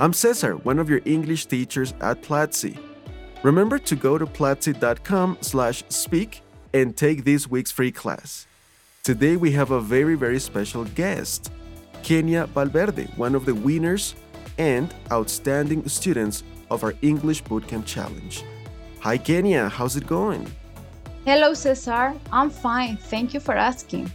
I'm Cesar, one of your English teachers at Platzi. Remember to go to platzi.com slash speak and take this week's free class. Today we have a very, very special guest, Kenia Valverde, one of the winners and outstanding students of our English Bootcamp Challenge. Hi, Kenia. How's it going? Hello, Cesar. I'm fine. Thank you for asking.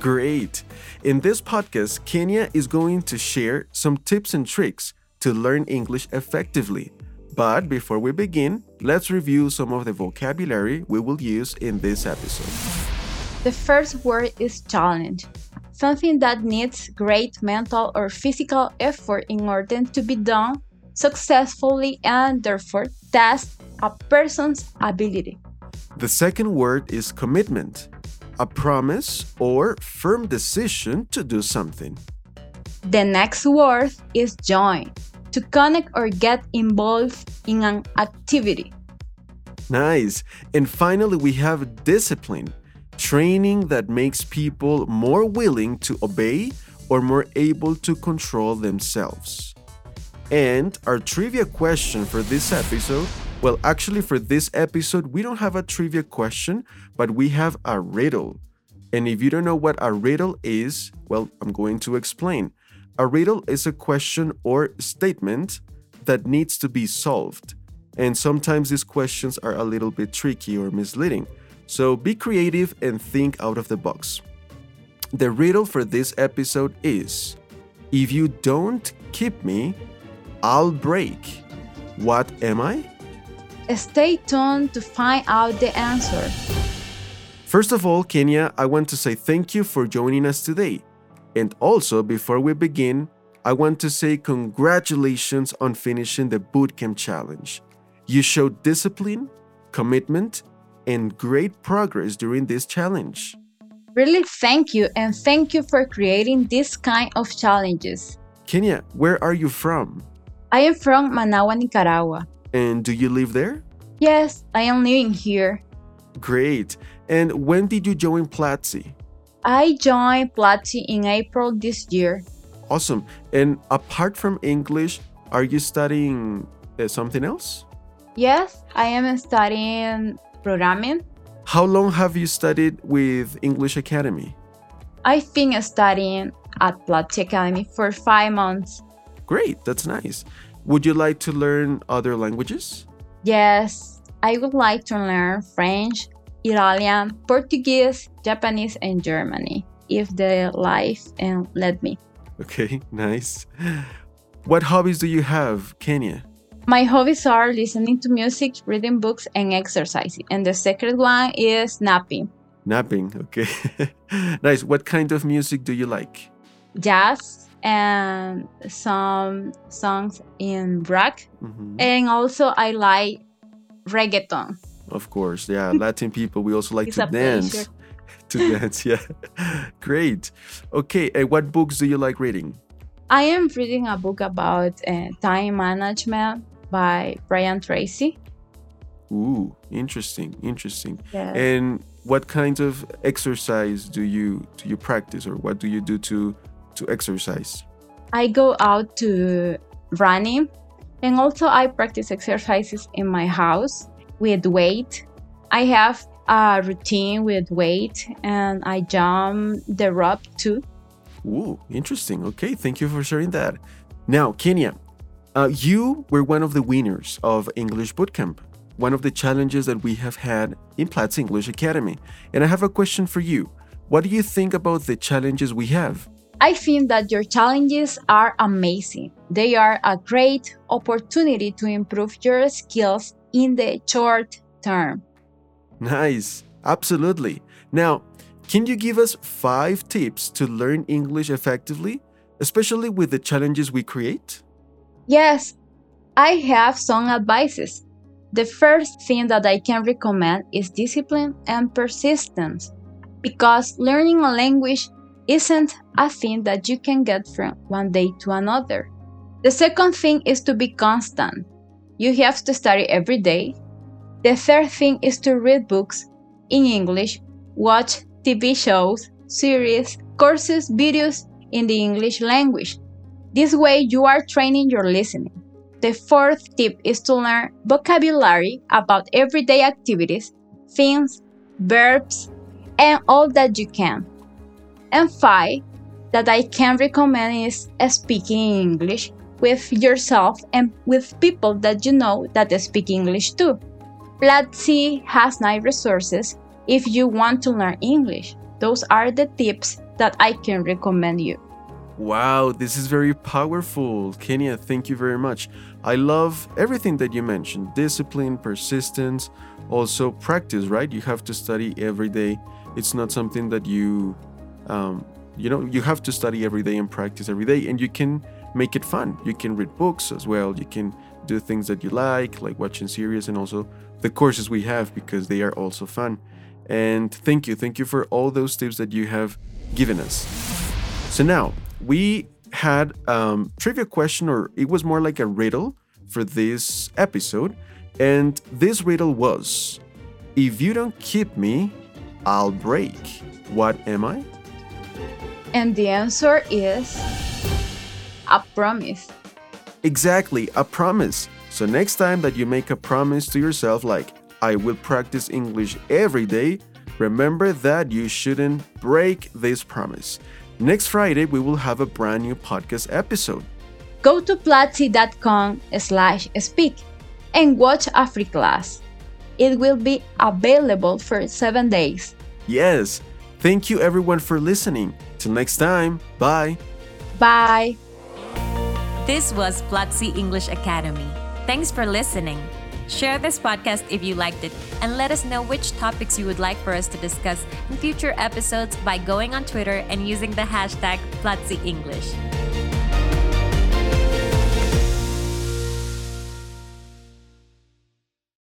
Great. In this podcast, Kenia is going to share some tips and tricks to learn English effectively. But before we begin, let's review some of the vocabulary we will use in this episode. The first word is challenge, something that needs great mental or physical effort in order to be done successfully and therefore test a person's ability. The second word is commitment, a promise or firm decision to do something. The next word is join, to connect or get involved in an activity. Nice. And finally, we have discipline, training that makes people more willing to obey or more able to control themselves. And our trivia question for this episode well, actually, for this episode, we don't have a trivia question, but we have a riddle. And if you don't know what a riddle is, well, I'm going to explain. A riddle is a question or statement that needs to be solved. And sometimes these questions are a little bit tricky or misleading. So be creative and think out of the box. The riddle for this episode is If you don't keep me, I'll break. What am I? Stay tuned to find out the answer. First of all, Kenia, I want to say thank you for joining us today. And also, before we begin, I want to say congratulations on finishing the Bootcamp Challenge. You showed discipline, commitment, and great progress during this challenge. Really, thank you, and thank you for creating this kind of challenges. Kenia, where are you from? I am from Managua, Nicaragua. And do you live there? Yes, I am living here. Great. And when did you join Platzi? I joined Platzi in April this year. Awesome. And apart from English, are you studying uh, something else? Yes, I am studying programming. How long have you studied with English Academy? I've been studying at Platzi Academy for five months. Great, that's nice. Would you like to learn other languages? Yes, I would like to learn French, Italian, Portuguese, Japanese, and Germany if the life and let me. Okay, nice. What hobbies do you have, Kenia? My hobbies are listening to music, reading books, and exercising. And the second one is napping. Napping, okay. nice. What kind of music do you like? Jazz, and some songs in rock. Mm-hmm. And also, I like reggaeton. Of course, yeah. Latin people, we also like to dance. to dance, yeah. Great. Okay, and what books do you like reading? I am reading a book about uh, time management by Brian Tracy. Ooh, interesting, interesting. And what kind of exercise do you do you practice, or what do you do to to exercise? I go out to running and also I practice exercises in my house with weight. I have a routine with weight and I jump the rope too. Ooh, interesting. Okay, thank you for sharing that. Now, Kenia, uh, you were one of the winners of English Bootcamp, one of the challenges that we have had in Platzi English Academy. And I have a question for you. What do you think about the challenges we have? I think that your challenges are amazing. They are a great opportunity to improve your skills in the short term. Nice. Absolutely. Now, can you give us five tips to learn English effectively, especially with the challenges we create? Yes, I have some advices. The first thing that I can recommend is discipline and persistence because learning a language isn't a thing that you can get from one day to another. The second thing is to be constant. You have to study every day. The third thing is to read books in English, watch TV shows, series, courses, videos in the English language. This way, you are training your listening. The fourth tip is to learn vocabulary about everyday activities, things, verbs, and all that you can. And five, that I can recommend is speaking English with yourself and with people that you know that speak English too. Platzi has nine resources if you want to learn English. Those are the tips that I can recommend you. Wow, this is very powerful. Kenia, thank you very much. I love everything that you mentioned discipline, persistence, also practice, right? You have to study every day. It's not something that you, um, you know, you have to study every day and practice every day, and you can make it fun. You can read books as well. You can do things that you like, like watching series, and also the courses we have because they are also fun. And thank you, thank you for all those tips that you have given us. So now we had um, trivia question, or it was more like a riddle for this episode, and this riddle was: If you don't keep me, I'll break. What am I? And the answer is a promise. Exactly, a promise. So next time that you make a promise to yourself, like I will practice English every day, remember that you shouldn't break this promise. Next Friday, we will have a brand new podcast episode. Go to platzi.com slash speak and watch a free class. It will be available for seven days. Yes. Thank you everyone for listening. Till next time. Bye. Bye. This was Platzi English Academy. Thanks for listening. Share this podcast if you liked it and let us know which topics you would like for us to discuss in future episodes by going on Twitter and using the hashtag Platzi English.